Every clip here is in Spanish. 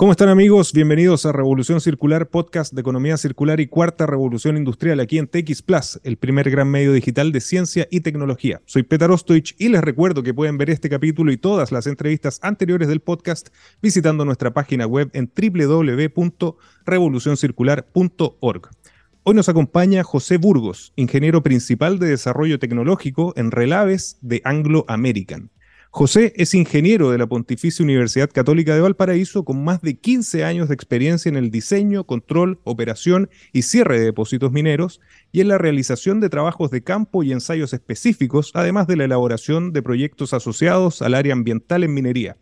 ¿Cómo están amigos? Bienvenidos a Revolución Circular, podcast de economía circular y cuarta revolución industrial aquí en TX Plus, el primer gran medio digital de ciencia y tecnología. Soy Petar Ostoich y les recuerdo que pueden ver este capítulo y todas las entrevistas anteriores del podcast visitando nuestra página web en www.revolucioncircular.org. Hoy nos acompaña José Burgos, ingeniero principal de desarrollo tecnológico en Relaves de Anglo American. José es ingeniero de la Pontificia Universidad Católica de Valparaíso con más de 15 años de experiencia en el diseño, control, operación y cierre de depósitos mineros y en la realización de trabajos de campo y ensayos específicos, además de la elaboración de proyectos asociados al área ambiental en minería.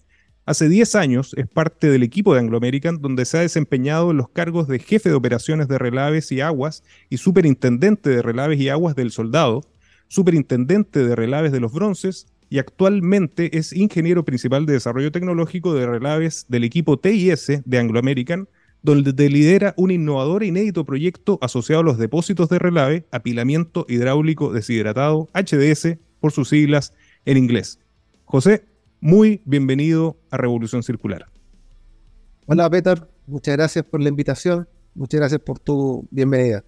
Hace 10 años es parte del equipo de Anglo American, donde se ha desempeñado en los cargos de jefe de operaciones de relaves y aguas y superintendente de relaves y aguas del soldado, superintendente de relaves de los bronces, y actualmente es ingeniero principal de desarrollo tecnológico de relaves del equipo TIS de Anglo American, donde lidera un innovador e inédito proyecto asociado a los depósitos de relave, apilamiento hidráulico deshidratado, HDS, por sus siglas en inglés. José, muy bienvenido a Revolución Circular. Hola, Peter. Muchas gracias por la invitación. Muchas gracias por tu bienvenida.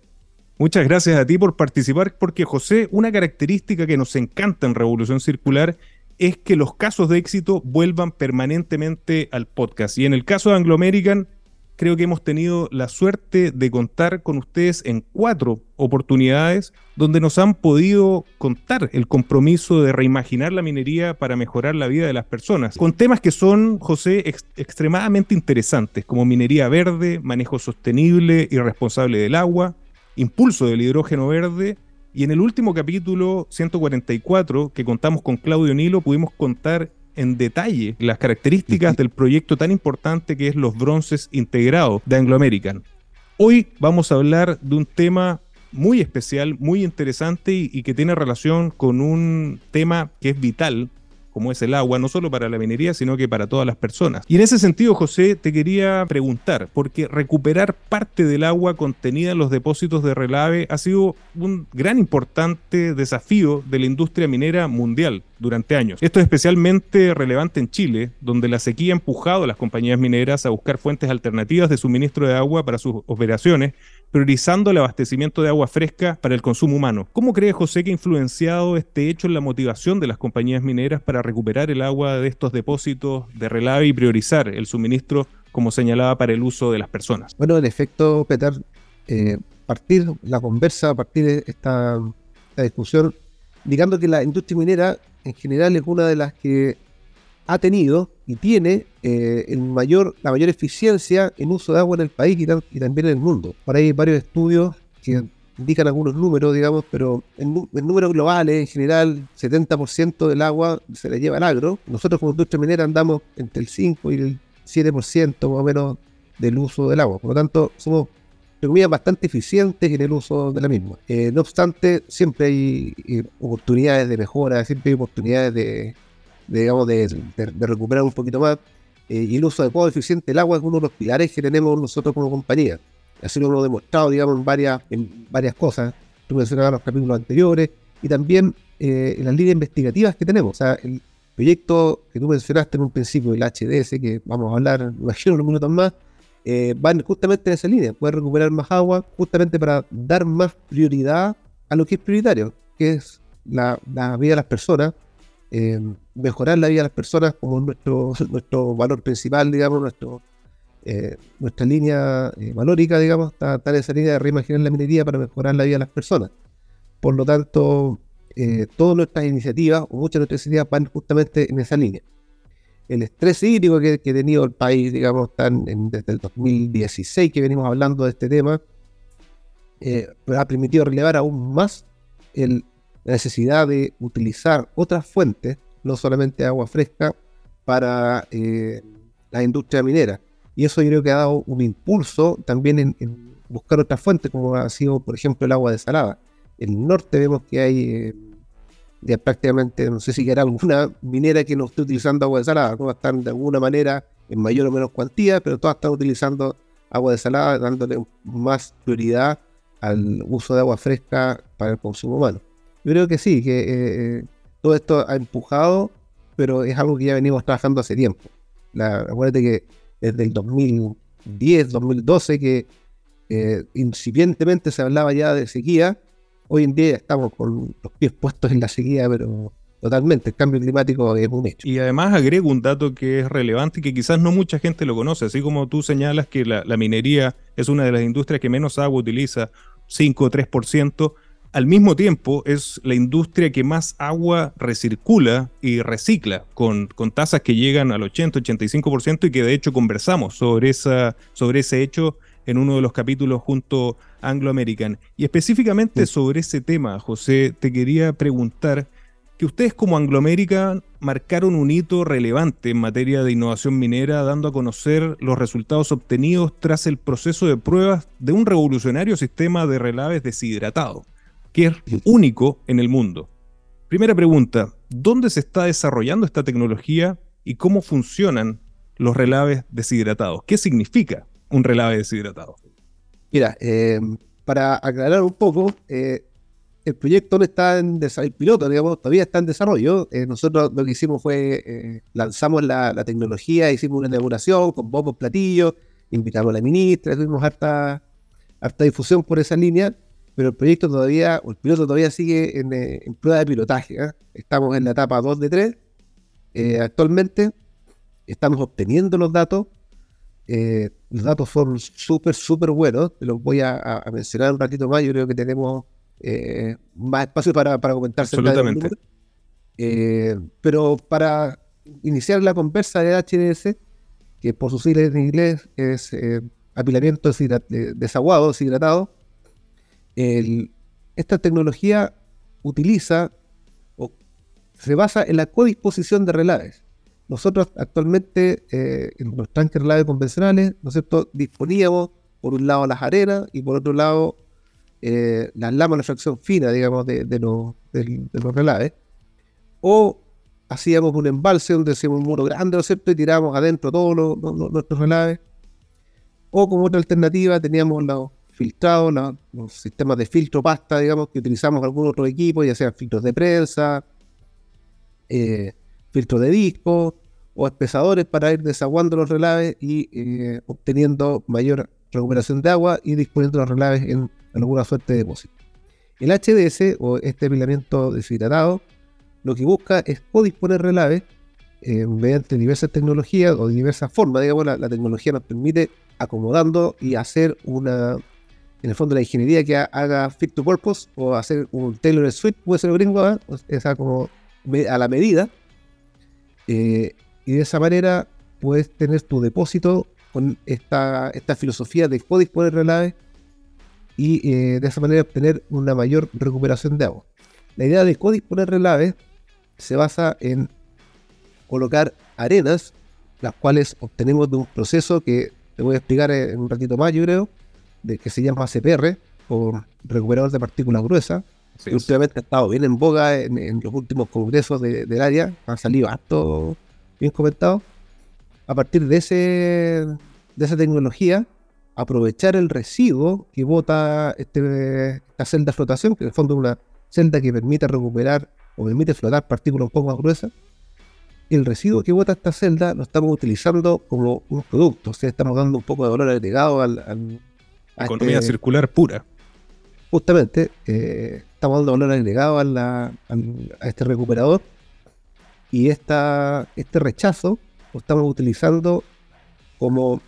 Muchas gracias a ti por participar, porque José, una característica que nos encanta en Revolución Circular es que los casos de éxito vuelvan permanentemente al podcast. Y en el caso de Anglo American, creo que hemos tenido la suerte de contar con ustedes en cuatro oportunidades donde nos han podido contar el compromiso de reimaginar la minería para mejorar la vida de las personas, con temas que son, José, extremadamente interesantes, como minería verde, manejo sostenible y responsable del agua, impulso del hidrógeno verde. Y en el último capítulo 144 que contamos con Claudio Nilo pudimos contar en detalle las características del proyecto tan importante que es los bronces integrados de Anglo American. Hoy vamos a hablar de un tema muy especial, muy interesante y, y que tiene relación con un tema que es vital como es el agua, no solo para la minería, sino que para todas las personas. Y en ese sentido, José, te quería preguntar, porque recuperar parte del agua contenida en los depósitos de relave ha sido un gran importante desafío de la industria minera mundial durante años. Esto es especialmente relevante en Chile, donde la sequía ha empujado a las compañías mineras a buscar fuentes alternativas de suministro de agua para sus operaciones, priorizando el abastecimiento de agua fresca para el consumo humano. ¿Cómo cree José que ha influenciado este hecho en la motivación de las compañías mineras para recuperar el agua de estos depósitos de relave y priorizar el suministro, como señalaba, para el uso de las personas? Bueno, en efecto, Peter, eh, partir la conversa, partir esta, esta discusión, digamos que la industria minera en general es una de las que ha tenido y tiene eh, la mayor eficiencia en uso de agua en el país y, también en el mundo. Por ahí hay varios estudios que indican algunos números, digamos, pero en, números globales, en general, 70% del agua se le lleva al agro. Nosotros como industria minera andamos entre el 5 y el 7% más o menos del uso del agua. Por lo tanto, somos bastante eficientes en el uso de la misma. Eh, no obstante, siempre hay eh, oportunidades de mejora, siempre hay oportunidades de, digamos, de, recuperar un poquito más. Eh, y el uso adecuado y eficiente del agua es uno de los pilares que tenemos nosotros como compañía. Así lo hemos demostrado, digamos, en varias, en varias cosas. Tú mencionabas los capítulos anteriores y también eh, en las líneas investigativas que tenemos. O sea, el proyecto que tú mencionaste en un principio, el HDS, que vamos a hablar, imagino, unos minutos más, eh, van justamente en esa línea. Poder recuperar más agua justamente para dar más prioridad a lo que es prioritario, que es la, la vida de las personas eh, mejorar la vida de las personas como nuestro, nuestro valor principal, digamos, nuestro, eh, nuestra línea eh, valórica, digamos, está, en esa línea de reimaginar la minería para mejorar la vida de las personas. Por lo tanto, todas nuestras iniciativas, o muchas de nuestras iniciativas, van justamente en esa línea. El estrés hídrico que, que ha tenido el país, digamos, están desde el 2016 que venimos hablando de este tema, ha permitido relevar aún más el, la necesidad de utilizar otras fuentes, no solamente agua fresca, para eh, la industria minera. Y eso yo creo que ha dado un impulso también en, buscar otras fuentes, como ha sido, por ejemplo, el agua desalada. En el norte vemos que hay eh, ya prácticamente, no sé si hay alguna minera que no esté utilizando agua desalada, todas están de alguna manera en mayor o menor cuantía, pero todas están utilizando agua desalada, dándole más prioridad al uso de agua fresca para el consumo humano. Yo creo que sí, que eh, eh, todo esto ha empujado, pero es algo que ya venimos trabajando hace tiempo. La, acuérdate que desde el 2010, 2012, que eh, incipientemente se hablaba ya de sequía. Hoy en día estamos con los pies puestos en la sequía, pero totalmente, el cambio climático es un hecho. Y además agrego un dato que es relevante y que quizás no mucha gente lo conoce, así como tú señalas que la, la minería es una de las industrias que menos agua utiliza, 5 o 3%, al mismo tiempo es la industria que más agua recircula y recicla, con, con tasas que llegan al 80-85% y que de hecho conversamos sobre, esa, sobre ese hecho en uno de los capítulos junto a Anglo American. Y específicamente sobre ese tema, José, te quería preguntar que ustedes como Anglo American marcaron un hito relevante en materia de innovación minera, dando a conocer los resultados obtenidos tras el proceso de pruebas de un revolucionario sistema de relaves deshidratado que es único en el mundo. Primera pregunta, ¿dónde se está desarrollando esta tecnología y cómo funcionan los relaves deshidratados? ¿Qué significa un relave deshidratado? Mira, eh, para aclarar un poco, eh, el proyecto no está en desarrollo piloto, digamos, todavía está en desarrollo. Eh, nosotros lo que hicimos fue lanzamos la, tecnología, hicimos una inauguración con bombos platillos, invitamos a la ministra, tuvimos harta, harta difusión por esa línea pero el proyecto todavía, o el piloto todavía sigue en, eh, prueba de pilotaje. ¿ah? Estamos en la etapa 2 de 3. Eh, actualmente estamos obteniendo los datos. Eh, los datos son súper, súper buenos. Los voy a, mencionar un ratito más. Yo creo que tenemos más espacio para, para comentar. Absolutamente. pero para iniciar la conversa de HDS, que por sus siglas en inglés es apilamiento desaguado, deshidratado, esta tecnología utiliza o se basa en la codisposición de relaves. Nosotros actualmente eh, en los tanques relaves convencionales, ¿no es disponíamos por un lado las arenas y por otro lado eh, las lamas de fracción fina, digamos, de, los, relaves. O hacíamos un embalse donde hacíamos un muro grande, ¿no es cierto?, y tiramos adentro todos nuestros relaves. O como otra alternativa teníamos los filtrado, los sistemas de filtro pasta, digamos, que utilizamos algún otro equipo, ya sean filtros de prensa, eh, filtros de disco o espesadores para ir desaguando los relaves y eh, obteniendo mayor recuperación de agua y disponiendo los relaves en alguna suerte de depósito. El HDS o este apilamiento deshidratado lo que busca es disponer relaves eh, mediante diversas tecnologías o diversas formas. Digamos, la, tecnología nos permite acomodando y hacer una, en el fondo la ingeniería que haga fit to purpose o hacer un tailor suite, puede ser gringo, ¿eh? esa como a la medida. Eh, y de esa manera puedes tener tu depósito con esta, esta filosofía de disponer relaves y eh, de esa manera obtener una mayor recuperación de agua. La idea de codisponer relaves se basa en colocar arenas, las cuales obtenemos de un proceso que te voy a explicar en un ratito más, yo creo, de, que se llama CPR, o recuperador de partículas gruesas, que últimamente ha estado bien en boga en, los últimos congresos del área, han salido harto bien comentado. A partir de, ese, de esa tecnología, aprovechar el residuo que bota este, esta celda de flotación, que en el fondo es una celda que permite recuperar o permite flotar partículas un poco más gruesas. El residuo que bota esta celda lo estamos utilizando como un producto, o sea, estamos dando un poco de valor agregado al, Economía este circular pura. Justamente, eh, estamos dando valor agregado a, este recuperador y esta, este rechazo lo estamos utilizando como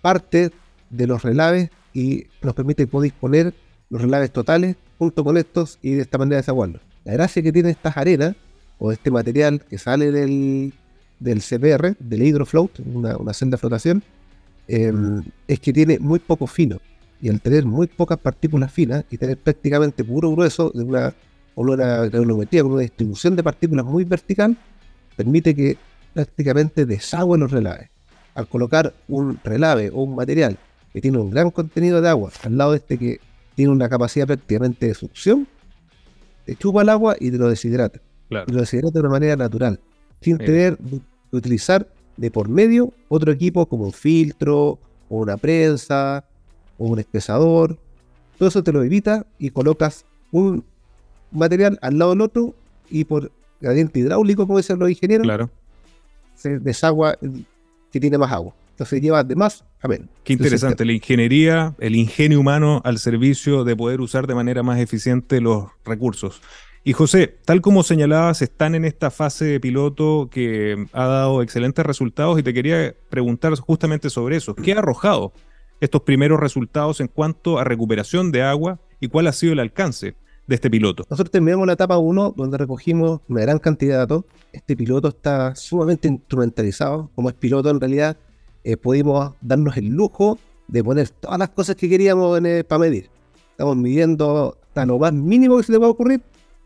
parte de los relaves y nos permite poder disponer los relaves totales junto con estos y de esta manera desaguarlos. La gracia que tiene estas arenas o este material que sale del, del CPR, del hydrofloat, una, una celda de flotación, em, es que tiene muy poco fino y al tener muy pocas partículas finas y tener prácticamente puro grueso de una, una granulometría con una distribución de partículas muy vertical, permite que prácticamente desagüe los relaves. Al colocar un relave o un material que tiene un gran contenido de agua al lado de este que tiene una capacidad prácticamente de succión, te chupa el agua y te lo deshidrata. Y lo deshidrata de una manera natural, sin tener que utilizar de por medio otro equipo como un filtro o una prensa o un espesador. Todo eso te lo evita y colocas un material al lado del otro y por gradiente hidráulico, como dicen los ingenieros, claro. se desagua que tiene más agua. Entonces lleva de más a menos. Qué interesante, la ingeniería, el ingenio humano al servicio de poder usar de manera más eficiente los recursos. Y José, tal como señalabas, están en esta fase de piloto que ha dado excelentes resultados y te quería preguntar justamente sobre eso. ¿Qué ha arrojado estos primeros resultados en cuanto a recuperación de agua y cuál ha sido el alcance de este piloto? Nosotros terminamos la etapa 1 donde recogimos una gran cantidad de datos. Este piloto está sumamente instrumentalizado. Como es piloto en realidad, eh, pudimos darnos el lujo de poner todas las cosas que queríamos para medir. Estamos midiendo hasta lo más mínimo que se le va a ocurrir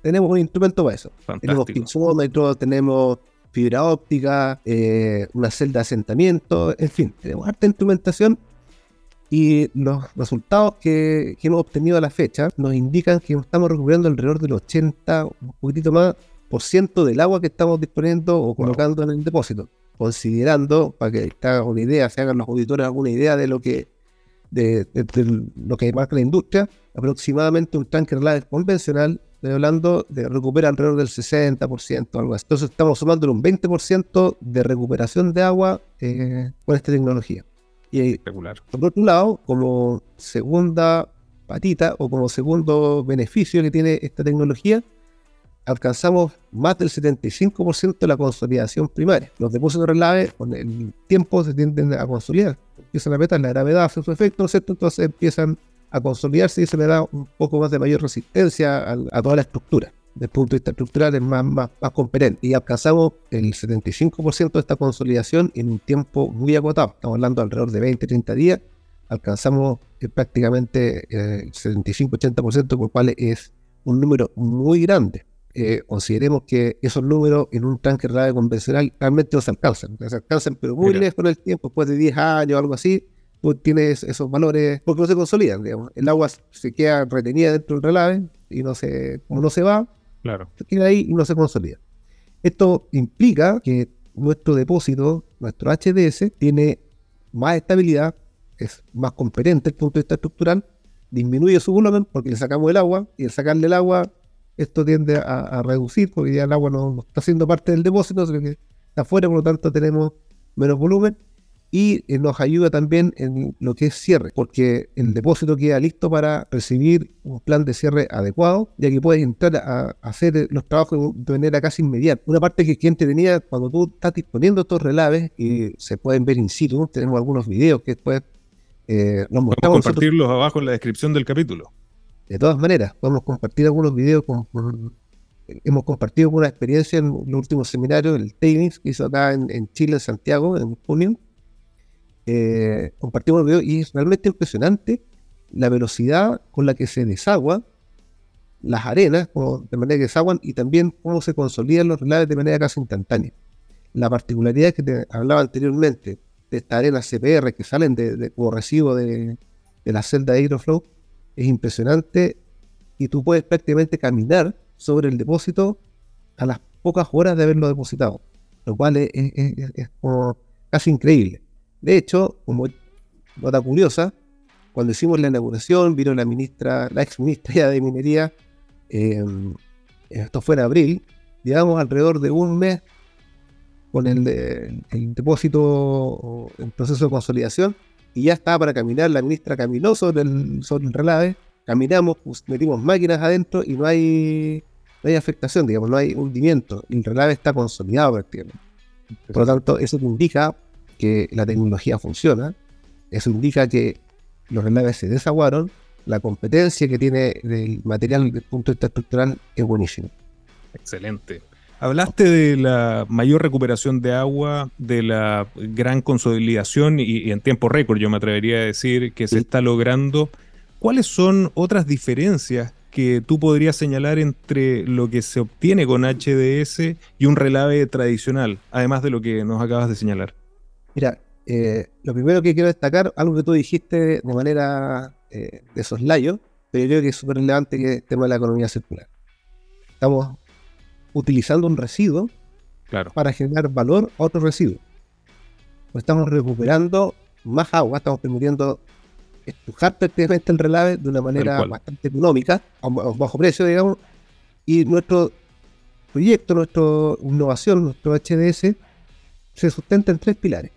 tenemos un instrumento para eso. Tenemos pinzómetros, tenemos fibra óptica, eh, una celda de asentamiento, en fin, tenemos harta instrumentación y los resultados que, hemos obtenido a la fecha nos indican que estamos recuperando alrededor del 80, un poquitito más, por ciento del agua que estamos disponiendo o colocando en el depósito. Considerando, para que te una idea, se hagan los auditores alguna idea de lo que de, lo que marca la industria, aproximadamente un tanque relave convencional Estoy hablando de recupera alrededor del 60%, algo así. Entonces estamos sumando un 20% de recuperación de agua eh, con esta tecnología. Y por otro lado, como segunda patita o como segundo beneficio que tiene esta tecnología, alcanzamos más del 75% de la consolidación primaria. Los depósitos de relave con el tiempo se tienden a consolidar. Empiezan a meter la gravedad hace su efecto, ¿no es cierto? Entonces empiezan a consolidarse y se le da un poco más de mayor resistencia a, toda la estructura. Desde el punto de vista estructural es más, más, más competente. Y alcanzamos el 75% de esta consolidación en un tiempo muy acotado. Estamos hablando alrededor de 20, 30 días. Alcanzamos eh, prácticamente eh, el 75-80%, por lo cual es un número muy grande. Eh, consideremos que esos números en un tanque radio convencional realmente no se alcanzan. Se alcanzan, pero muy lejos con el tiempo, después de 10 años o algo así, tienes esos valores porque no se consolidan, digamos. El agua se queda retenida dentro del relave y no se, como no se va, claro. se queda ahí y no se consolida. Esto implica que nuestro depósito, nuestro HDS, tiene más estabilidad, es más competente desde el punto de vista estructural, disminuye su volumen porque le sacamos el agua y al sacarle el agua esto tiende a, reducir porque ya el agua no, no, está siendo parte del depósito, sino que está afuera, por lo tanto tenemos menos volumen y eh, nos ayuda también en lo que es cierre, porque el depósito queda listo para recibir un plan de cierre adecuado, ya que puedes entrar a, hacer los trabajos de manera casi inmediata. Una parte que quien te tenía cuando tú estás disponiendo estos relaves y se pueden ver in situ, tenemos algunos videos que después eh, nos mostramos. compartirlos abajo en la descripción del capítulo. De todas maneras, podemos compartir algunos videos con, hemos compartido una experiencia en el último seminario, el Tailings, que hizo acá en, en Chile, en Santiago, en junio eh, compartimos el video y es realmente impresionante la velocidad con la que se desagua las arenas, de manera que desaguan, y también cómo se consolidan los relaves de manera casi instantánea. La particularidad que te hablaba anteriormente de estas arenas CPR que salen de, como residuo de, la celda de Aeroflow es impresionante y tú puedes prácticamente caminar sobre el depósito a las pocas horas de haberlo depositado, lo cual es casi increíble. De hecho, como nota curiosa, cuando hicimos la inauguración, vino la ministra, la ex ministra de Minería, em, esto fue en abril, llevamos alrededor de un mes con el, depósito en proceso de consolidación y ya estaba para caminar, la ministra caminó sobre el, sobre el relave, caminamos, metimos máquinas adentro y no hay, no hay afectación, digamos, no hay hundimiento, el relave está consolidado prácticamente. Por lo tanto, eso indica que la tecnología funciona, eso indica que los relaves se desaguaron, la competencia que tiene el material desde el punto de vista estructural es buenísima. Excelente. Hablaste de la mayor recuperación de agua, de la gran consolidación y, en tiempo récord, yo me atrevería a decir que se está logrando. ¿Cuáles son otras diferencias que tú podrías señalar entre lo que se obtiene con HDS y un relave tradicional, además de lo que nos acabas de señalar? Mira, eh, lo primero que quiero destacar, algo que tú dijiste de manera eh, de soslayo, pero yo creo que es súper relevante que es el tema de la economía circular. Estamos utilizando un residuo para generar valor a otro residuo. Pues estamos recuperando más agua, estamos permitiendo estrujar prácticamente el relave de una manera bastante económica, a bajo precio, digamos, y nuestro proyecto, nuestra innovación, nuestro HDS, se sustenta en tres pilares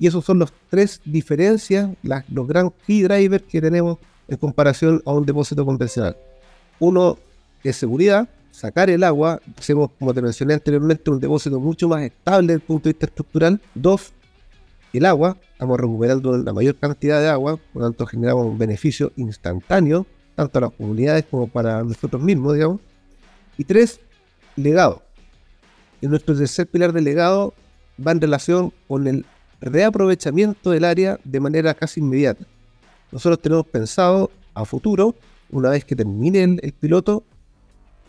Y esos son los tres diferencias, los gran key drivers que tenemos en comparación a un depósito convencional. Uno es seguridad, sacar el agua, hacemos, como te mencioné anteriormente, un depósito mucho más estable desde el punto de vista estructural. Dos, el agua, estamos recuperando la mayor cantidad de agua, por lo tanto generamos un beneficio instantáneo, tanto a las comunidades como para nosotros mismos, digamos. Y tres, legado. Y nuestro tercer pilar de legado va en relación con el reaprovechamiento del área de manera casi inmediata. Nosotros tenemos pensado a futuro, una vez que termine el, piloto,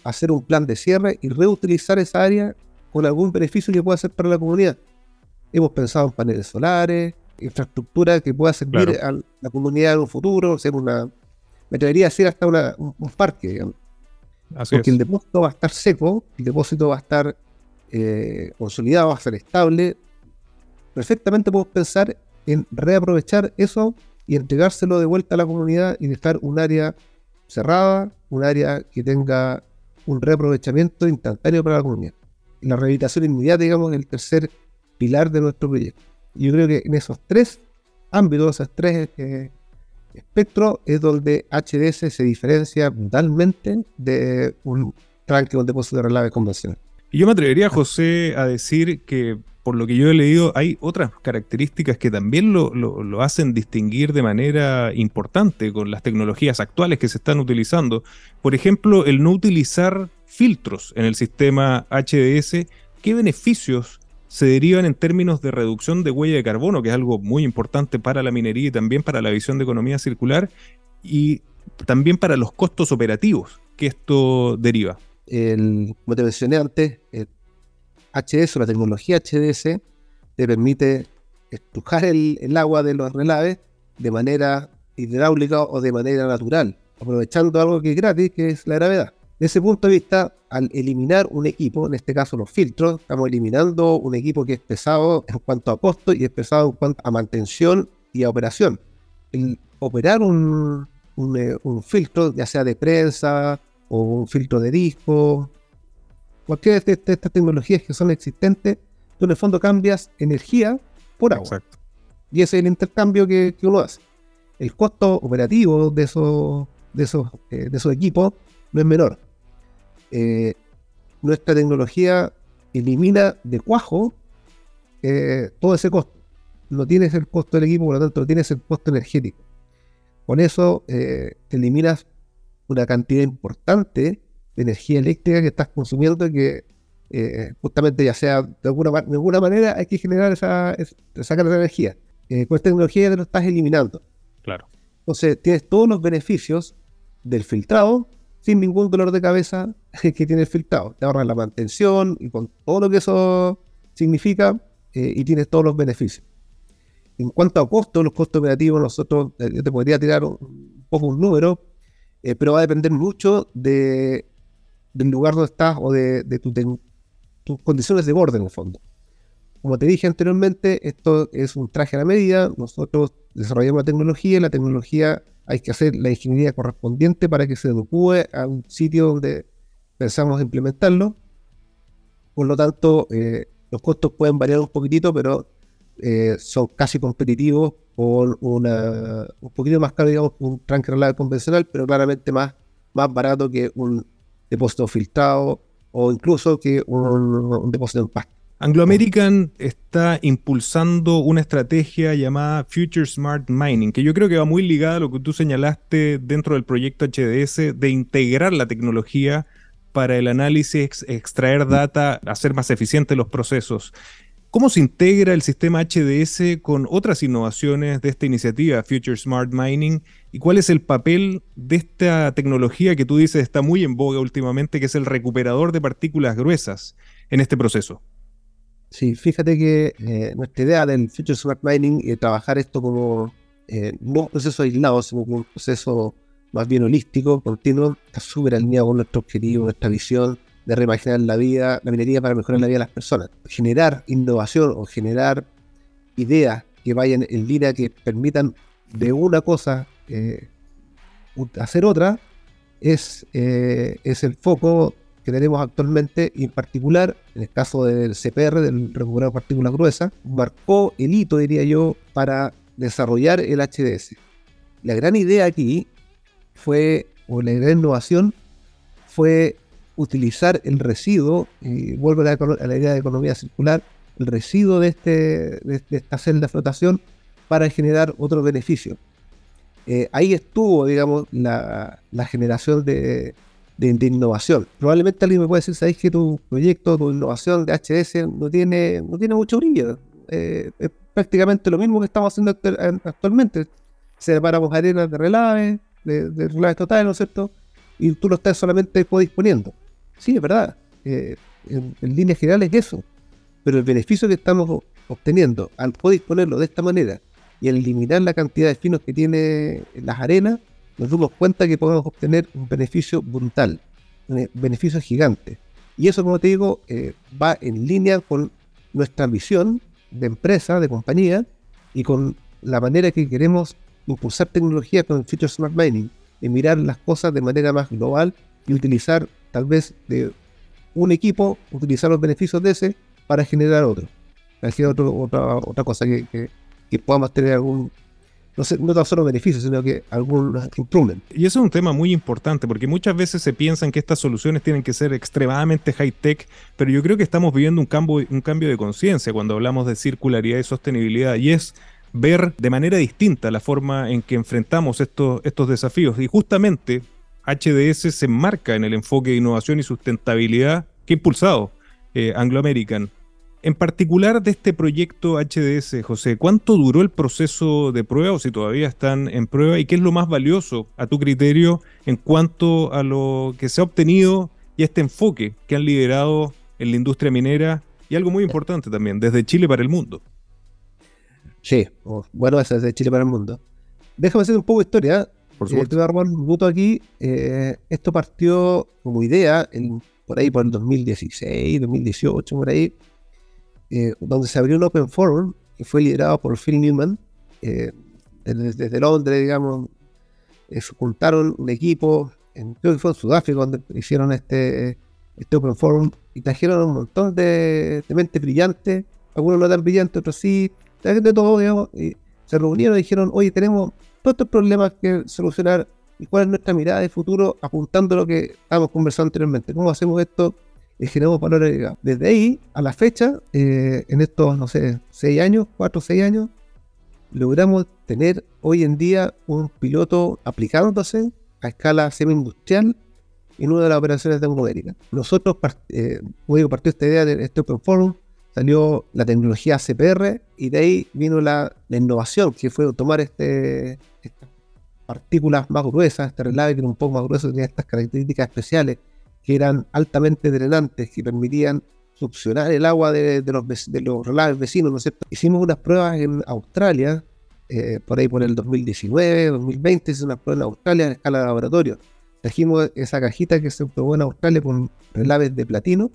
hacer un plan de cierre y reutilizar esa área con algún beneficio que pueda ser para la comunidad. Hemos pensado en paneles solares, infraestructura que pueda servir a la comunidad en un futuro, ser una, me atrevería a decir hasta un, parque, digamos. Porque el depósito va a estar seco, el depósito va a estar eh, consolidado, va a ser estable. Perfectamente podemos pensar en reaprovechar eso y entregárselo de vuelta a la comunidad y dejar un área cerrada, un área que tenga un reaprovechamiento instantáneo para la comunidad. La rehabilitación inmediata, digamos, es el tercer pilar de nuestro proyecto. Yo creo que en esos tres ámbitos, esos tres eh, espectros, es donde HDS se diferencia brutalmente de un tranque o un depósito de relave convencional. Y yo me atrevería, José, a decir que por lo que yo he leído, hay otras características que también lo, hacen distinguir de manera importante con las tecnologías actuales que se están utilizando. Por ejemplo, el no utilizar filtros en el sistema HDS, ¿qué beneficios se derivan en términos de reducción de huella de carbono, que es algo muy importante para la minería y también para la visión de economía circular, y también para los costos operativos que esto deriva? El, como te mencioné antes, el HDS o la tecnología HDS te permite estrujar el, agua de los relaves de manera hidráulica o de manera natural, aprovechando algo que es gratis, que es la gravedad. Desde ese punto de vista, al eliminar un equipo, en este caso los filtros, estamos eliminando un equipo que es pesado en cuanto a costo y es pesado en cuanto a mantención y a operación. El operar un, eh, un filtro, ya sea de prensa o un filtro de disco cualquiera de, estas tecnologías que son existentes, tú en el fondo cambias energía por agua. Y ese es el intercambio que, uno hace. El costo operativo de esos, de esos, eh, de esos equipos no es menor. Eh, nuestra tecnología elimina de cuajo eh, todo ese costo. No tienes el costo del equipo, por lo tanto, no tienes el costo energético. Con eso te eliminas una cantidad importante de energía eléctrica que estás consumiendo y que eh, justamente ya sea de alguna, de alguna manera hay que generar esa, esa energía. Eh, con esta tecnología te lo estás eliminando. Claro. Entonces tienes todos los beneficios del filtrado sin ningún dolor de cabeza que tiene el filtrado. Te ahorras la mantención y con todo lo que eso significa eh, y tienes todos los beneficios. En cuanto a costos, los costos operativos, nosotros, yo te podría tirar un poco un número, pero va a depender mucho de del lugar donde estás o de, tus condiciones de borde en el fondo. Como te dije anteriormente, esto es un traje a la medida. Nosotros desarrollamos la tecnología y la tecnología hay que hacer la ingeniería correspondiente para que se adecue a un sitio donde pensamos implementarlo. Por lo tanto, eh, los costos pueden variar un poquitito, pero eh, son casi competitivos un poquito más caro, digamos, un tranque relave convencional, pero claramente más, más barato que un depósito filtrado o incluso que un, depósito en pasta. Anglo American está impulsando una estrategia llamada Future Smart Mining, que yo creo que va muy ligada a lo que tú señalaste dentro del proyecto HDS de integrar la tecnología para el análisis, extraer data, hacer más eficientes los procesos. ¿Cómo se integra el sistema HDS con otras innovaciones de esta iniciativa, Future Smart Mining? ¿Y cuál es el papel de esta tecnología que tú dices está muy en boga últimamente, que es el recuperador de partículas gruesas en este proceso? Sí, fíjate que eh, nuestra idea del Future Smart Mining es trabajar esto como eh, no un proceso aislado, sino como un proceso más bien holístico, continuo, está súper alineado con nuestro objetivo, nuestra visión de reimaginar la vida, la minería para mejorar la vida de las personas. Generar innovación o generar ideas que vayan en línea que permitan de una cosa eh, hacer otra es, eh, es el foco que tenemos actualmente, y en particular, en el caso del CPR, del recuperado de partículas gruesas, marcó el hito, diría yo, para desarrollar el HDS. La gran idea aquí fue, o la gran innovación, fue utilizar el residuo, y vuelvo a la, idea de economía circular, el residuo de, este, de, esta celda de flotación para generar otro beneficio. Eh, ahí estuvo, digamos, la, generación de, innovación. Probablemente alguien me puede decir, ¿sabéis que tu proyecto, tu innovación de HDS no tiene, no tiene mucho brillo? Eh, es prácticamente lo mismo que estamos haciendo actualmente. Separamos arenas de relave, de, de relaves totales, ¿no es cierto? Y tú lo estás solamente disponiendo. Sí, es verdad. Eh, en, líneas generales es eso. Pero el beneficio que estamos obteniendo al poder disponerlo de esta manera y al eliminar la cantidad de finos que tiene las arenas, nos damos cuenta que podemos obtener un beneficio brutal, un beneficio gigante. Y eso, como te digo, eh, va en línea con nuestra visión de empresa, de compañía, y con la manera que queremos impulsar tecnología con el Future Smart Mining, y mirar las cosas de manera más global y utilizar tal vez de un equipo, utilizar los beneficios de ese para generar otro. Para generar otra, otra cosa que, que, podamos tener algún, no, sé, no tan solo beneficios, sino que algún improvement. Y eso es un tema muy importante, porque muchas veces se piensan que estas soluciones tienen que ser extremadamente high-tech, pero yo creo que estamos viviendo un cambio, un cambio de conciencia cuando hablamos de circularidad y sostenibilidad, y es ver de manera distinta la forma en que enfrentamos estos, estos desafíos. Y justamente HDS se enmarca en el enfoque de innovación y sustentabilidad que ha impulsado eh, Anglo American. En particular de este proyecto HDS, José, ¿cuánto duró el proceso de prueba o si todavía están en prueba y qué es lo más valioso a tu criterio en cuanto a lo que se ha obtenido y este enfoque que han liderado en la industria minera y algo muy importante también, desde Chile para el mundo? Sí, bueno, es desde Chile para el mundo. Déjame hacer un poco de historia. Por eh, supuesto. voy aquí. Eh, esto partió como idea por ahí por el 2016, 2018, por ahí, eh, donde se abrió un Open Forum que fue liderado por Phil Newman. Desde, Londres, digamos, se juntaron un equipo, en, creo que fue en Sudáfrica, donde hicieron este, este Open Forum y trajeron un montón de, de mentes brillantes, algunos no tan brillantes, otros sí, de todo, digamos, y se reunieron y dijeron, oye, tenemos todos estos problemas que solucionar y cuál es nuestra mirada de futuro apuntando a lo que estábamos conversando anteriormente. ¿Cómo hacemos esto? Y generamos valor agregado. Desde ahí a la fecha, eh, en estos, no sé, seis años, cuatro o seis años, logramos tener hoy en día un piloto aplicándose a escala semi-industrial en una de las operaciones de América. Nosotros, eh, partió esta idea de este Open Forum, salió la tecnología CPR y de ahí vino la, innovación, que fue tomar este, estas partículas más gruesas, este relave que era un poco más grueso, tenía estas características especiales que eran altamente drenantes, que permitían succionar el agua de, los, de relaves vecinos, ¿no es cierto? Hicimos unas pruebas en Australia, eh, por ahí por el 2019, 2020, hicimos unas pruebas en Australia en escala de laboratorio. Trajimos esa cajita que se probó en Australia con relaves de platino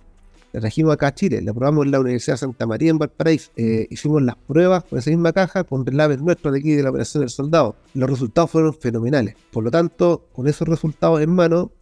la trajimos acá a Chile, la probamos en la Universidad de Santa María en Valparaíso. Eh, hicimos las pruebas con esa misma caja con relaves nuestros de aquí de la operación del soldado. Los resultados fueron fenomenales. Por lo tanto, con esos resultados en mano,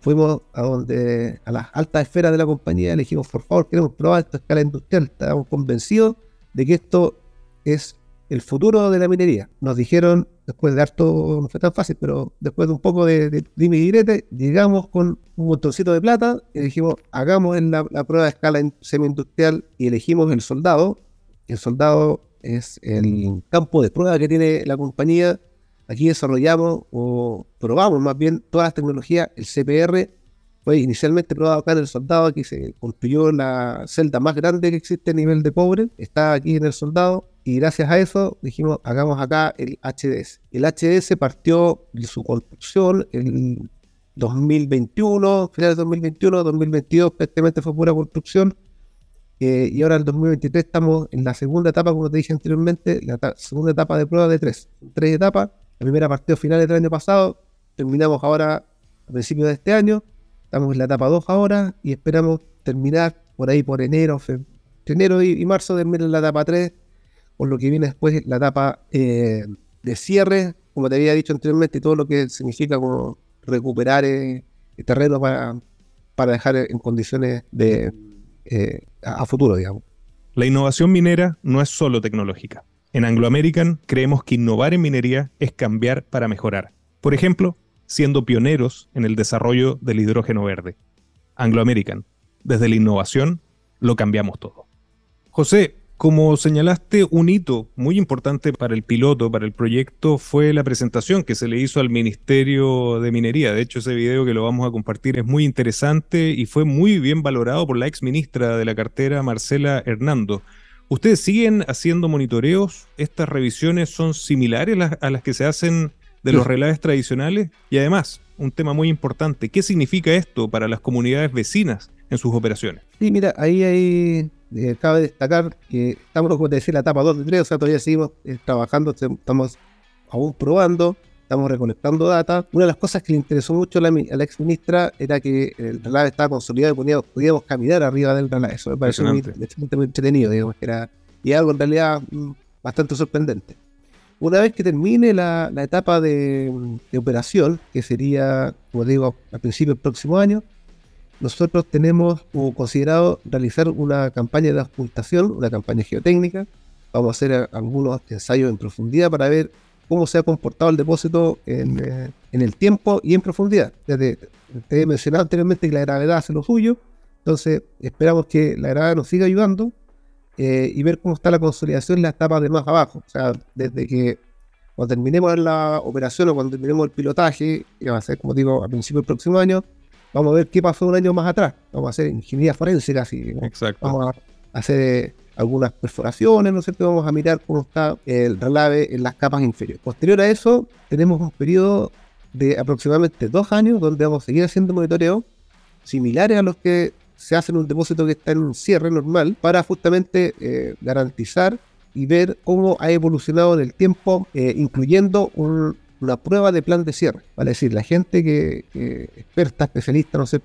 fuimos a donde a las altas esferas de la compañía, le dijimos, por favor, queremos probar esta escala industrial. Estábamos convencidos de que esto es el futuro de la minería. Nos dijeron, después de harto, no fue tan fácil, pero después de un poco de, de dime y direte, llegamos con un montoncito de plata y dijimos, hagamos en la, prueba de escala semi-industrial y elegimos el soldado. El soldado es el campo de prueba que tiene la compañía. Aquí desarrollamos o probamos más bien todas las tecnologías. El CPR fue inicialmente probado acá en el soldado, aquí se construyó la celda más grande que existe a nivel de pobre. Está aquí en el soldado y gracias a eso dijimos, hagamos acá el HDS. El HDS partió de su construcción en 2021, finales de 2021, 2022 prácticamente fue pura construcción. Eh, y ahora en 2023 estamos en la segunda etapa, como te dije anteriormente, la segunda etapa de prueba de tres. Tres etapas. La primera partió finales del año pasado, terminamos ahora a principios de este año. Estamos en la etapa 2 ahora y esperamos terminar por ahí por enero, enero y, marzo, terminar la etapa 3 por lo que viene después la etapa eh, de cierre, como te había dicho anteriormente, todo lo que significa como recuperar eh, terreno para, para dejar en condiciones de eh, a futuro, digamos. La innovación minera no es solo tecnológica. En Anglo American creemos que innovar en minería es cambiar para mejorar. Por ejemplo, siendo pioneros en el desarrollo del hidrógeno verde. Anglo American, desde la innovación, lo cambiamos todo. José, como señalaste, un hito muy importante para el piloto, para el proyecto, fue la presentación que se le hizo al Ministerio de Minería. De hecho, ese video que lo vamos a compartir es muy interesante y fue muy bien valorado por la ex ministra de la cartera, Marcela Hernando. ¿Ustedes siguen haciendo monitoreos? ¿Estas revisiones son similares a las que se hacen de los relaves tradicionales? Y además, un tema muy importante, ¿qué significa esto para las comunidades vecinas en sus operaciones? Sí, mira, ahí hay eh, cabe destacar que estamos, como te decía, en la etapa 2 de 3, o sea, todavía seguimos eh, trabajando, estamos aún probando, estamos recolectando data. Una de las cosas que le interesó mucho a la, ex ministra era que el relave estaba consolidado y podíamos, caminar arriba del relave. Eso me pareció muy, muy, entretenido, digamos, que era, y algo en realidad mm, bastante sorprendente. Una vez que termine la, etapa de, de, operación, que sería, como digo, a principios del próximo año, nosotros tenemos considerado realizar una campaña de ocultación, una campaña geotécnica. Vamos a hacer algunos ensayos en profundidad para ver cómo se ha comportado el depósito en, eh, el tiempo y en profundidad. te he mencionado anteriormente que la gravedad hace lo suyo, entonces esperamos que la gravedad nos siga ayudando eh, y ver cómo está la consolidación en las etapas de más abajo. O sea, desde que cuando terminemos la operación o cuando terminemos el pilotaje, que va a ser, como digo, a principios del próximo año, Vamos a ver qué pasó un año más atrás. Vamos a hacer ingeniería forense casi. Exacto. Vamos a hacer eh, algunas perforaciones, ¿no es cierto? Vamos a mirar cómo está el relave en las capas inferiores. Posterior a eso, tenemos un periodo de aproximadamente dos años donde vamos a seguir haciendo monitoreo similares a los que se hacen en un depósito que está en un cierre normal para justamente eh, garantizar y ver cómo ha evolucionado en el tiempo, eh, incluyendo un una prueba de plan de cierre. Vale decir, la gente que, experta, especialista, ¿no es eh,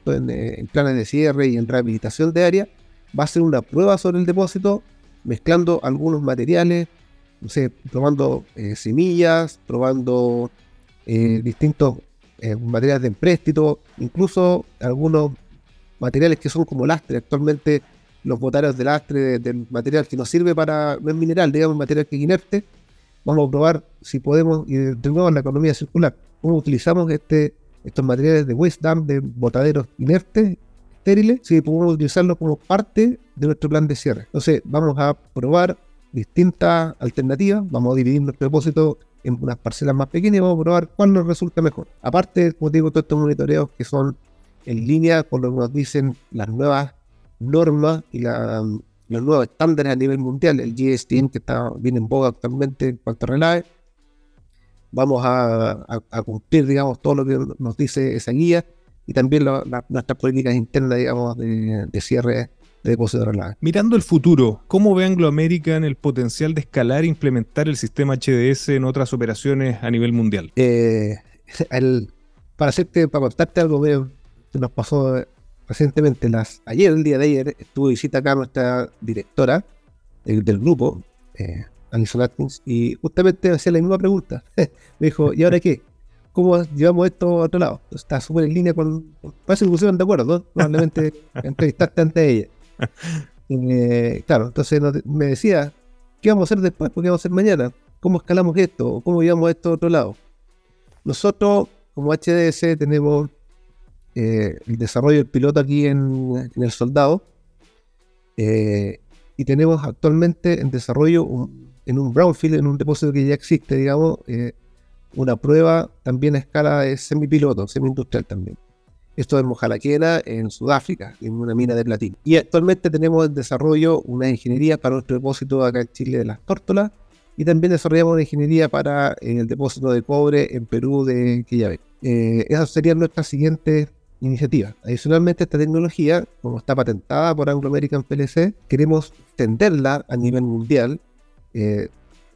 en, planes de cierre y en rehabilitación de área, va a hacer una prueba sobre el depósito, mezclando algunos materiales, no sé, probando eh, semillas, probando eh, distintos materiales de empréstito, incluso algunos materiales que son como lastre. Actualmente los botarios de lastre del material que nos sirve para, no es mineral, digamos, material que es inerte, vamos a probar si podemos, y de nuevo en la economía circular, cómo utilizamos este, estos materiales de waste dump, de botaderos inertes, estériles, si podemos utilizarlos como parte de nuestro plan de cierre. Entonces, vamos a probar distintas alternativas, vamos a dividir nuestro depósito en unas parcelas más pequeñas y vamos a probar cuál nos resulta mejor. Aparte, como digo, todos estos monitoreos que son en línea con lo que nos dicen las nuevas normas y la, los nuevos estándares a nivel mundial, el GSTM que está bien en boga actualmente en cuanto a relave. Vamos a, cumplir, digamos, todo lo que nos dice esa guía y también nuestras políticas internas, digamos, de, cierre de depósito de relave. Mirando el futuro, ¿cómo ve Anglo American el potencial de escalar e implementar el sistema HDS en otras operaciones a nivel mundial? Eh, para hacerte, para contarte algo que nos pasó recientemente, las, ayer, el día de ayer, estuvo visita acá nuestra directora del, grupo, eh, Alison Atkins, y justamente hacía la misma pregunta. Me dijo, ¿y ahora qué? ¿Cómo llevamos esto a otro lado? Está súper en línea con. Parece que pusieron de acuerdo, ¿no? Probablemente entrevistaste ante ella. Eh, claro, entonces me decía, ¿qué vamos a hacer después? ¿Qué vamos a hacer mañana? ¿Cómo escalamos esto? ¿Cómo llevamos esto a otro lado? Nosotros, como HDS, tenemos eh, el desarrollo del piloto aquí en, el soldado. Eh, y tenemos actualmente en desarrollo en un brownfield, en un depósito que ya existe, digamos, eh, una prueba también a escala de semipiloto, semi-industrial también. Esto es Mojalaquena, en Sudáfrica, en una mina de platino. Y actualmente tenemos en desarrollo una ingeniería para nuestro depósito acá en Chile de las tórtolas. Y también desarrollamos una ingeniería para el depósito de cobre en Perú de Quillave. Eh, esas serían nuestras siguientes iniciativa. Adicionalmente, esta tecnología, como está patentada por Anglo American PLC, queremos extenderla a nivel mundial. Eh,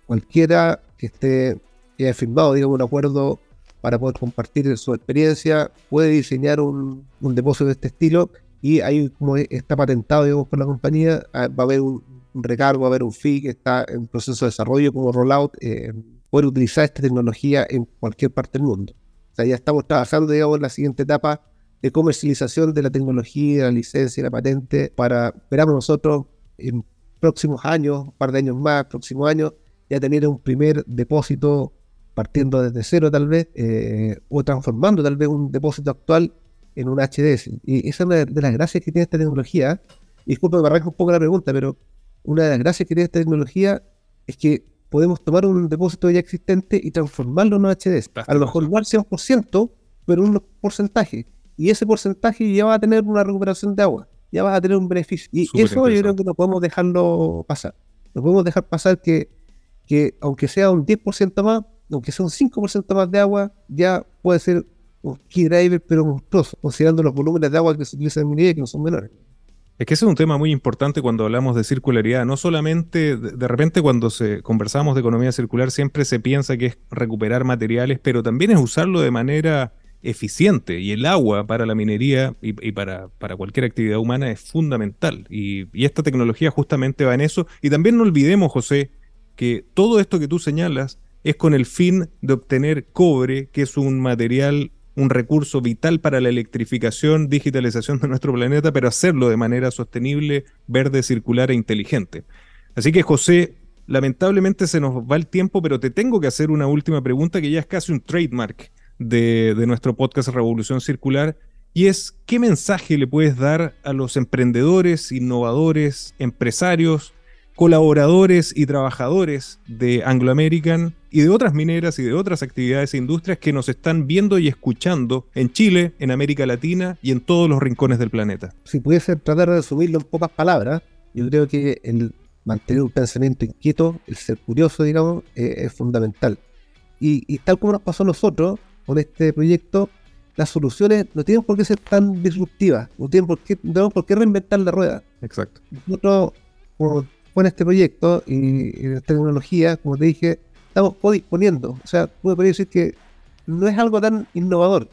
cualquiera que esté que haya firmado digamos, un acuerdo para poder compartir su experiencia puede diseñar un, depósito de este estilo y ahí como está patentado digamos, por la compañía, ah, va a haber un, recargo, va a haber un fee que está en proceso de desarrollo como rollout, eh, poder utilizar esta tecnología en cualquier parte del mundo. O sea, ya estamos trabajando, digamos, en la siguiente etapa de comercialización de la tecnología, la licencia, la patente, para, esperamos nosotros, en próximos años, un par de años más, próximos años, ya tener un primer depósito partiendo desde cero tal vez, eh, o transformando tal vez un depósito actual en un HDS. Y esa es una de las gracias que tiene esta tecnología. Y disculpe, me arranco un poco la pregunta, pero una de las gracias que tiene esta tecnología es que podemos tomar un depósito ya existente y transformarlo en un HDS. A lo mejor igual 100%, pero un porcentaje. Y ese porcentaje ya va a tener una recuperación de agua, ya va a tener un beneficio. Y eso yo creo que no podemos dejarlo pasar. No podemos dejar pasar que, que aunque sea un 10% más, aunque sea un 5% más de agua, ya puede ser un key driver, pero monstruoso, considerando los volúmenes de agua que se utilizan en minería que no son menores. Es que ese es un tema muy importante cuando hablamos de circularidad. No solamente, de repente cuando se, conversamos de economía circular, siempre se piensa que es recuperar materiales, pero también es usarlo de manera eficiente. Y el agua para la minería y, para, para, cualquier actividad humana es fundamental. Y, y esta tecnología justamente va en eso. Y también no olvidemos, José, que todo esto que tú señalas es con el fin de obtener cobre, que es un material, un recurso vital para la electrificación, digitalización de nuestro planeta, pero hacerlo de manera sostenible, verde, circular e inteligente. Así que José, lamentablemente se nos va el tiempo, pero te tengo que hacer una última pregunta que ya es casi un trademark de, nuestro podcast Revolución Circular. Y es, ¿qué mensaje le puedes dar a los emprendedores, innovadores, empresarios, colaboradores y trabajadores de Anglo American y de otras mineras y de otras actividades e industrias que nos están viendo y escuchando en Chile, en América Latina y en todos los rincones del planeta. Si pudiese tratar de resumirlo en pocas palabras, yo creo que el mantener un pensamiento inquieto, el ser curioso, digamos, eh, es fundamental. Y, tal como nos pasó a nosotros con este proyecto, las soluciones no tienen por qué ser tan disruptivas, no tienen por qué, no por qué reinventar la rueda. Exacto. Nosotros, como con este proyecto y, esta tecnología, como te dije, estamos poniendo. O sea, puedo decir que no es algo tan innovador,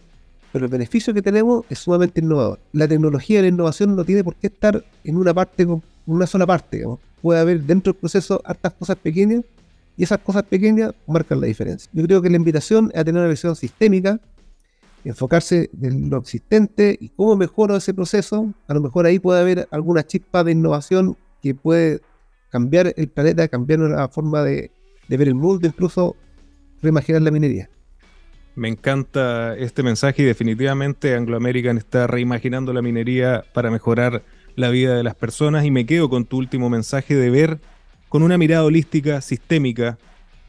pero el beneficio que tenemos es sumamente innovador. La tecnología y la innovación no tiene por qué estar en una parte, en una sola parte. Puede haber dentro del proceso hartas cosas pequeñas y esas cosas pequeñas marcan la diferencia. Yo creo que la invitación es a tener una visión sistémica, enfocarse en lo existente y cómo mejoro ese proceso. A lo mejor ahí puede haber alguna chispa de innovación que puede cambiar el planeta, cambiar la forma de, ver el mundo, incluso reimaginar la minería. Me encanta este mensaje y definitivamente Anglo American está reimaginando la minería para mejorar la vida de las personas y me quedo con tu último mensaje de ver con una mirada holística, sistémica,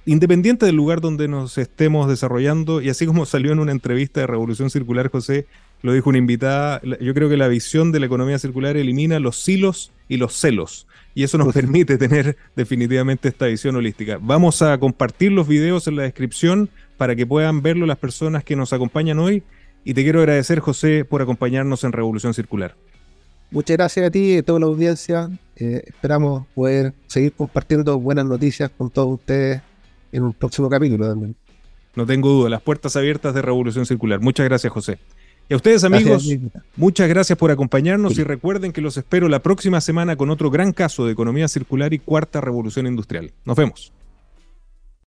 independiente del lugar donde nos estemos desarrollando y así como salió en una entrevista de Revolución Circular, José, lo dijo una invitada, yo creo que la visión de la economía circular elimina los silos y los celos y eso nos permite tener definitivamente esta visión holística. Vamos a compartir los videos en la descripción para que puedan verlo las personas que nos acompañan hoy y te quiero agradecer José por acompañarnos en Revolución Circular. Muchas gracias a ti y a toda la audiencia. Eh, esperamos poder seguir compartiendo buenas noticias con todos ustedes en un próximo capítulo también. No tengo duda, las puertas abiertas de Revolución Circular. Muchas gracias José. Y a ustedes amigos, muchas gracias por acompañarnos y recuerden que los espero la próxima semana con otro gran caso de economía circular y cuarta revolución industrial. Nos vemos.